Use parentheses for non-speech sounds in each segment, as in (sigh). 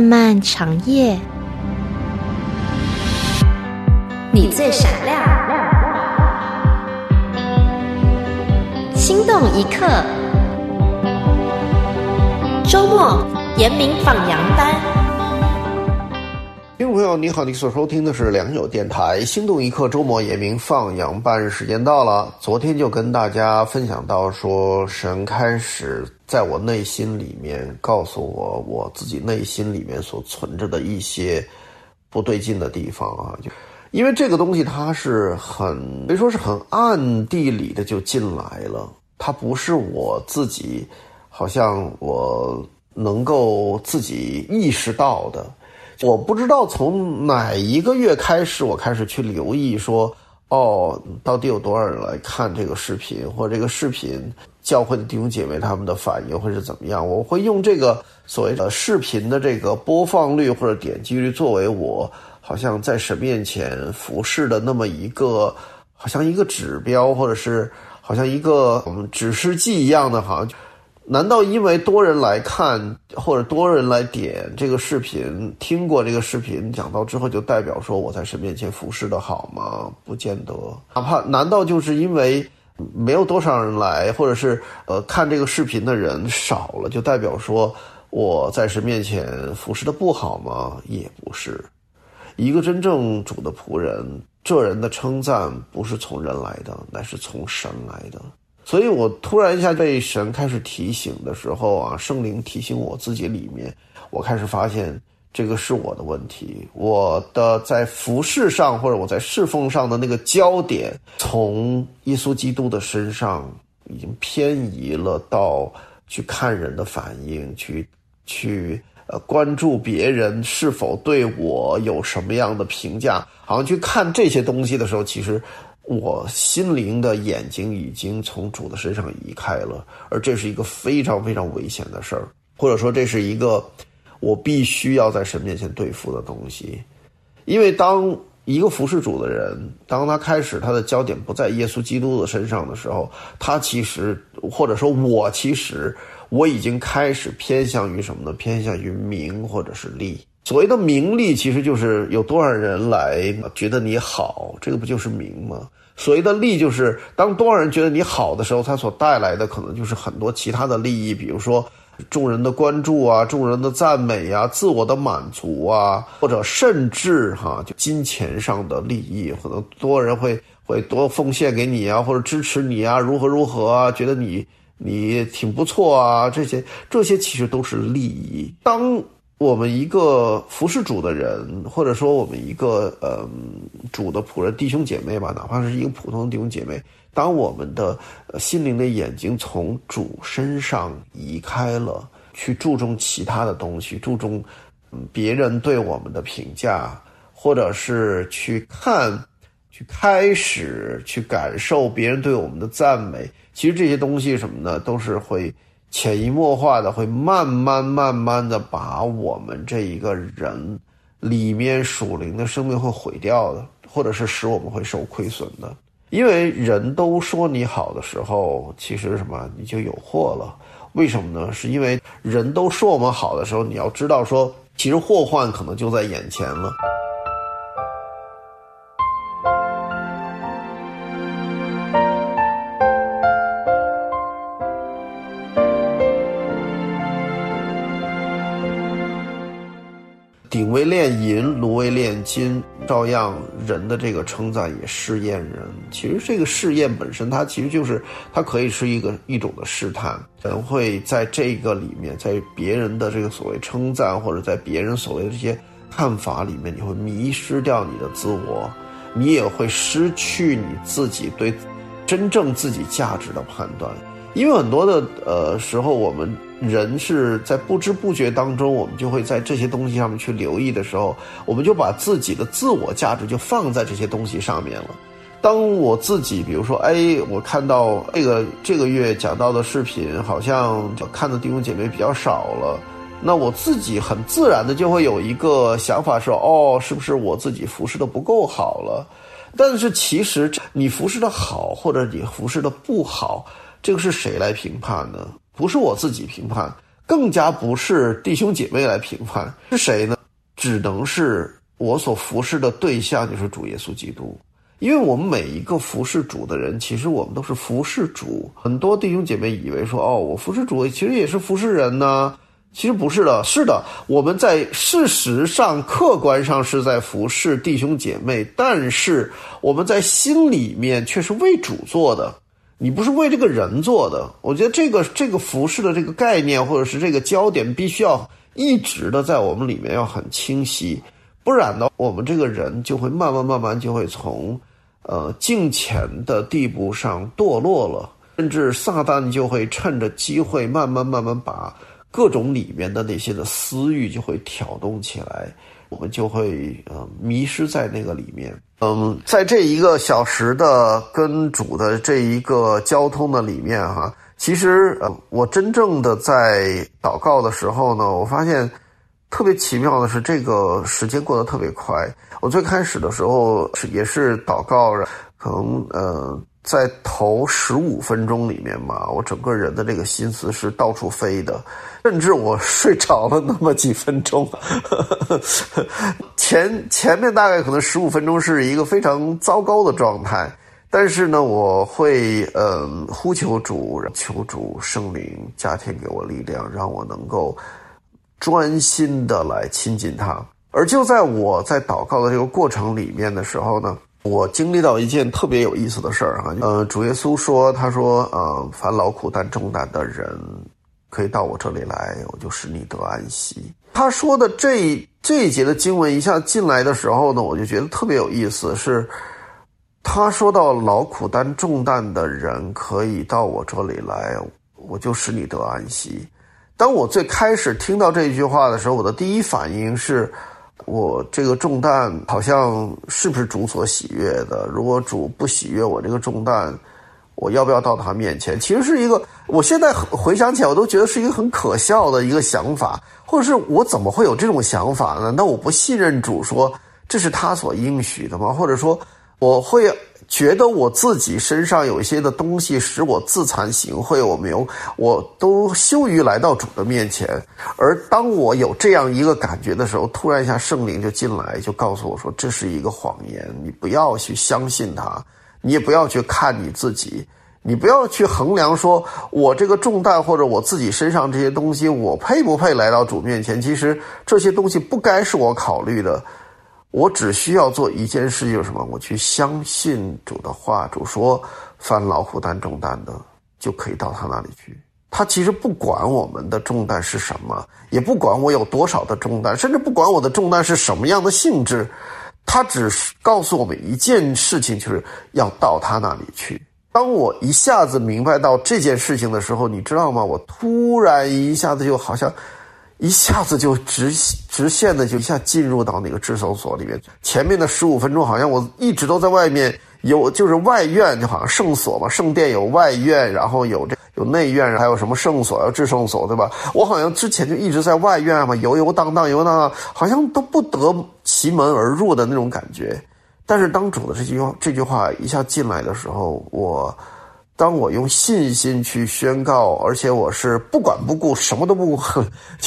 漫漫长夜，你最闪亮，心动一刻。周末严明放羊班，朋友，你好，你所收听的是良友电台《心动一刻》周末严明放羊班，时间到了。昨天就跟大家分享到说，神开始在我内心里面告诉我，我自己内心里面所存着的一些不对劲的地方啊，就因为这个东西它是很可以说是很暗地里的就进来了，它不是我自己。好像我能够自己意识到的，我不知道从哪一个月开始，我开始去留意说，哦，到底有多少人来看这个视频，或者这个视频教会的弟兄姐妹他们的反应会是怎么样？我会用这个所谓的视频的这个播放率或者点击率作为我好像在神面前服侍的那么一个，好像一个指标，或者是好像一个我们指示剂一样的，好像。难道因为多人来看或者多人来点这个视频，听过这个视频讲到之后，就代表说我在神面前服侍的好吗？不见得。哪怕难道就是因为没有多少人来，或者是呃看这个视频的人少了，就代表说我在神面前服侍的不好吗？也不是。一个真正主的仆人，这人的称赞不是从人来的，乃是从神来的。所以我突然一下被神开始提醒的时候啊，圣灵提醒我自己里面，我开始发现这个是我的问题，我的在服饰上或者我在侍奉上的那个焦点，从耶稣基督的身上已经偏移了到去看人的反应，去去呃关注别人是否对我有什么样的评价，好像去看这些东西的时候，其实。我心灵的眼睛已经从主的身上移开了，而这是一个非常非常危险的事儿，或者说这是一个我必须要在神面前对付的东西。因为当一个服侍主的人，当他开始他的焦点不在耶稣基督的身上的时候，他其实或者说我其实我已经开始偏向于什么呢？偏向于名或者是利。所谓的名利，其实就是有多少人来觉得你好，这个不就是名吗？所谓的利，就是当多少人觉得你好的时候，它所带来的可能就是很多其他的利益，比如说众人的关注啊，众人的赞美啊，自我的满足啊，或者甚至哈，就金钱上的利益，可能多人会会多奉献给你啊，或者支持你啊，如何如何啊，觉得你你挺不错啊，这些这些其实都是利益。当我们一个服侍主的人，或者说我们一个呃主的仆人弟兄姐妹吧，哪怕是一个普通的弟兄姐妹，当我们的心灵的眼睛从主身上移开了，去注重其他的东西，注重别人对我们的评价，或者是去看、去开始、去感受别人对我们的赞美，其实这些东西什么呢，都是会。潜移默化的会慢慢慢慢的把我们这一个人里面属灵的生命会毁掉的，或者是使我们会受亏损的。因为人都说你好的时候，其实什么你就有祸了。为什么呢？是因为人都说我们好的时候，你要知道说，其实祸患可能就在眼前了。为炼银，炉为炼金，照样人的这个称赞也试验人。其实这个试验本身，它其实就是它可以是一个一种的试探。人会在这个里面，在别人的这个所谓称赞，或者在别人所谓的这些看法里面，你会迷失掉你的自我，你也会失去你自己对真正自己价值的判断。因为很多的呃时候，我们。人是在不知不觉当中，我们就会在这些东西上面去留意的时候，我们就把自己的自我价值就放在这些东西上面了。当我自己，比如说，哎，我看到这个这个月讲到的视频，好像看的弟兄姐妹比较少了，那我自己很自然的就会有一个想法说，哦，是不是我自己服侍的不够好了？但是其实你服侍的好，或者你服侍的不好，这个是谁来评判呢？不是我自己评判，更加不是弟兄姐妹来评判，是谁呢？只能是我所服侍的对象，就是主耶稣基督。因为我们每一个服侍主的人，其实我们都是服侍主。很多弟兄姐妹以为说，哦，我服侍主，其实也是服侍人呢。其实不是的，是的，我们在事实上、客观上是在服侍弟兄姐妹，但是我们在心里面却是为主做的。你不是为这个人做的。我觉得这个这个服饰的这个概念，或者是这个焦点，必须要一直的在我们里面要很清晰，不然呢，我们这个人就会慢慢慢慢就会从。呃，敬虔的地步上堕落了，甚至撒旦就会趁着机会，慢慢慢慢把各种里面的那些的私欲就会挑动起来，我们就会呃迷失在那个里面。嗯，在这一个小时的跟主的这一个交通的里面哈，其实，我真正的在祷告的时候呢，我发现。特别奇妙的是，这个时间过得特别快。我最开始的时候是也是祷告，可能呃，在头十五分钟里面嘛，我整个人的这个心思是到处飞的，甚至我睡着了那么几分钟。(laughs) 前前面大概可能十五分钟是一个非常糟糕的状态，但是呢，我会呃呼求主，求主圣灵加添给我力量，让我能够。专心的来亲近他，而就在我在祷告的这个过程里面的时候呢，我经历到一件特别有意思的事儿哈。呃，主耶稣说：“他说，呃，凡劳苦担重担的人，可以到我这里来，我就使你得安息。”他说的这这一节的经文一下进来的时候呢，我就觉得特别有意思，是他说到劳苦担重担的人可以到我这里来，我就使你得安息。当我最开始听到这句话的时候，我的第一反应是，我这个重担好像是不是主所喜悦的？如果主不喜悦我这个重担，我要不要到他面前？其实是一个，我现在回想起来，我都觉得是一个很可笑的一个想法，或者是我怎么会有这种想法呢？那我不信任主，说这是他所应许的吗？或者说我会？觉得我自己身上有一些的东西使我自惭形秽，我没有，我都羞于来到主的面前。而当我有这样一个感觉的时候，突然一下圣灵就进来，就告诉我说这是一个谎言，你不要去相信他，你也不要去看你自己，你不要去衡量说我这个重担或者我自己身上这些东西，我配不配来到主面前？其实这些东西不该是我考虑的。我只需要做一件事，就是什么？我去相信主的话。主说：“凡劳苦担重担的，就可以到他那里去。”他其实不管我们的重担是什么，也不管我有多少的重担，甚至不管我的重担是什么样的性质。他只是告诉我们一件事情，就是要到他那里去。当我一下子明白到这件事情的时候，你知道吗？我突然一下子就好像。一下子就直直线的就一下进入到那个智搜所里面。前面的十五分钟好像我一直都在外面有，就是外院就好像圣所嘛，圣殿有外院，然后有这有内院，还有什么圣所、有至圣所，对吧？我好像之前就一直在外院嘛，游游荡荡，游荡荡，好像都不得其门而入的那种感觉。但是当主的这句话这句话一下进来的时候，我。当我用信心去宣告，而且我是不管不顾，什么都不，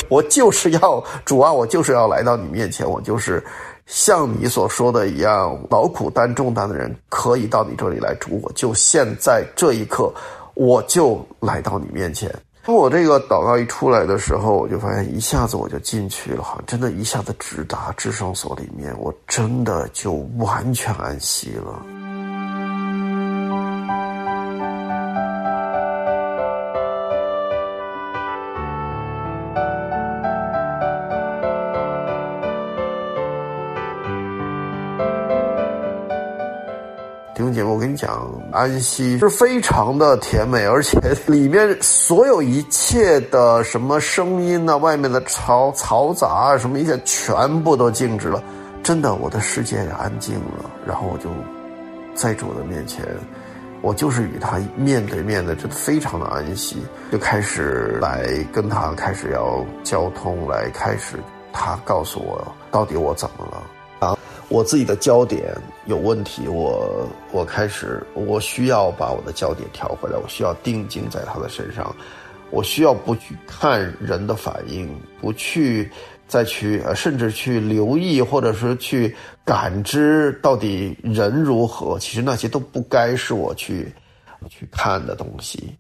我就是要主啊，我就是要来到你面前，我就是像你所说的一样，劳苦担重担的人可以到你这里来主，我就现在这一刻，我就来到你面前。当我这个祷告一出来的时候，我就发现一下子我就进去了，好像真的一下子直达至圣所里面，我真的就完全安息了。我跟你讲，安息是非常的甜美，而且 (laughs) 里面所有一切的什么声音呢，外面的嘈嘈杂啊，什么一切全部都静止了。真的，我的世界也安静了，然后我就在主的面前，我就是与他面对面的，真的非常的安息，就开始来跟他开始要交通，来开始他告诉我到底我怎么了啊。我自己的焦点有问题，我我开始，我需要把我的焦点调回来，我需要定睛在他的身上，我需要不去看人的反应，不去再去，甚至去留意或者是去感知到底人如何。其实那些都不该是我去去看的东西。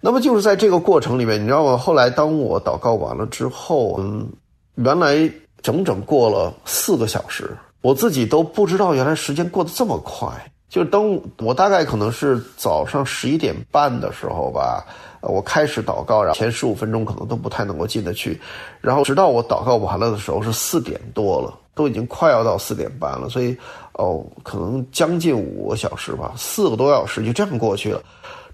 那么就是在这个过程里面，你知道吗？后来当我祷告完了之后，嗯，原来整整过了四个小时，我自己都不知道原来时间过得这么快。就当我大概可能是早上十一点半的时候吧，我开始祷告，然后前十五分钟可能都不太能够进得去，然后直到我祷告完了的时候是四点多了，都已经快要到四点半了，所以哦，可能将近五个小时吧，四个多小时就这样过去了。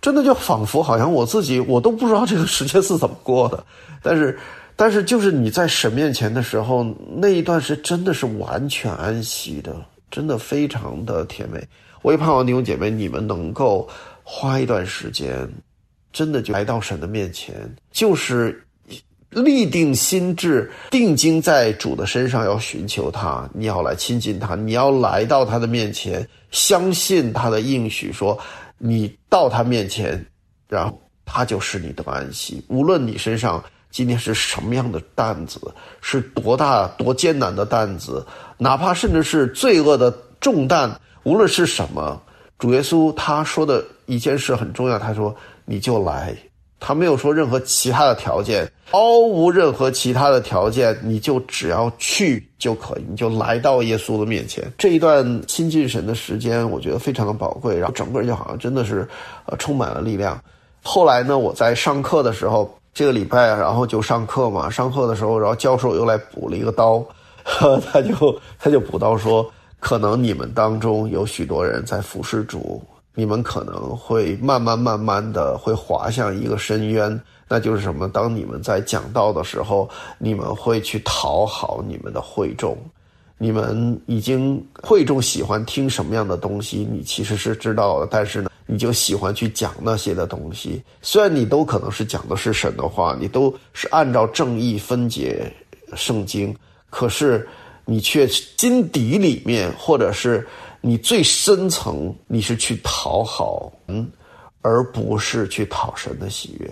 真的就仿佛好像我自己我都不知道这个时间是怎么过的，但是，但是就是你在神面前的时候，那一段是真的是完全安息的，真的非常的甜美。我也盼望弟兄姐妹你们能够花一段时间，真的就来到神的面前，就是立定心智，定睛在主的身上，要寻求他，你要来亲近他，你要来到他的面前，相信他的应许说。你到他面前，然后他就是你的安息。无论你身上今天是什么样的担子，是多大多艰难的担子，哪怕甚至是罪恶的重担，无论是什么，主耶稣他说的一件事很重要。他说：“你就来。”他没有说任何其他的条件，毫无任何其他的条件，你就只要去就可以，你就来到耶稣的面前。这一段亲近神的时间，我觉得非常的宝贵，然后整个人就好像真的是，呃，充满了力量。后来呢，我在上课的时候，这个礼拜然后就上课嘛，上课的时候，然后教授又来补了一个刀，(laughs) 他就他就补刀说，可能你们当中有许多人在服侍主。你们可能会慢慢慢慢的会滑向一个深渊，那就是什么？当你们在讲道的时候，你们会去讨好你们的会众，你们已经会众喜欢听什么样的东西，你其实是知道的，但是呢，你就喜欢去讲那些的东西。虽然你都可能是讲的是神的话，你都是按照正义分解圣经，可是你却心底里面或者是。你最深层，你是去讨好嗯，而不是去讨神的喜悦。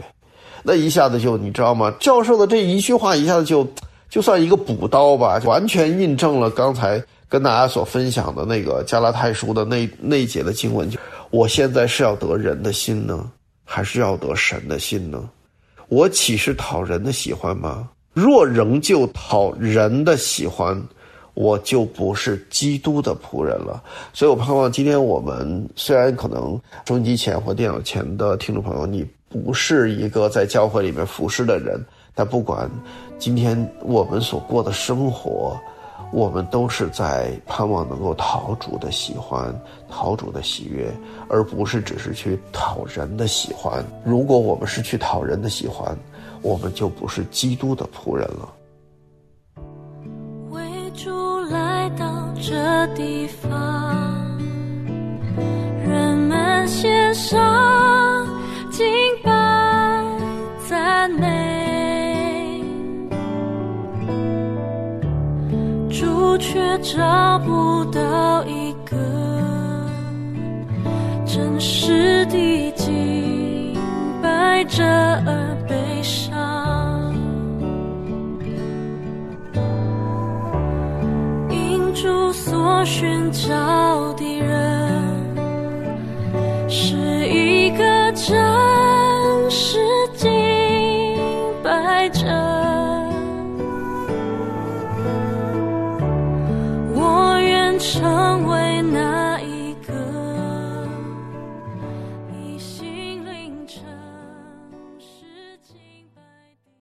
那一下子就你知道吗？教授的这一句话一下子就就算一个补刀吧，完全印证了刚才跟大家所分享的那个加拉太书的那那节的经文。我现在是要得人的心呢，还是要得神的心呢？我岂是讨人的喜欢吗？若仍旧讨人的喜欢。我就不是基督的仆人了，所以我盼望今天我们虽然可能收音机前或电脑前的听众朋友，你不是一个在教会里面服侍的人，但不管今天我们所过的生活，我们都是在盼望能够讨主的喜欢，讨主的喜悦，而不是只是去讨人的喜欢。如果我们是去讨人的喜欢，我们就不是基督的仆人了。为主来到这地方，人们献上却找不到一个真实的敬拜者而悲伤。所寻找的人是一个真实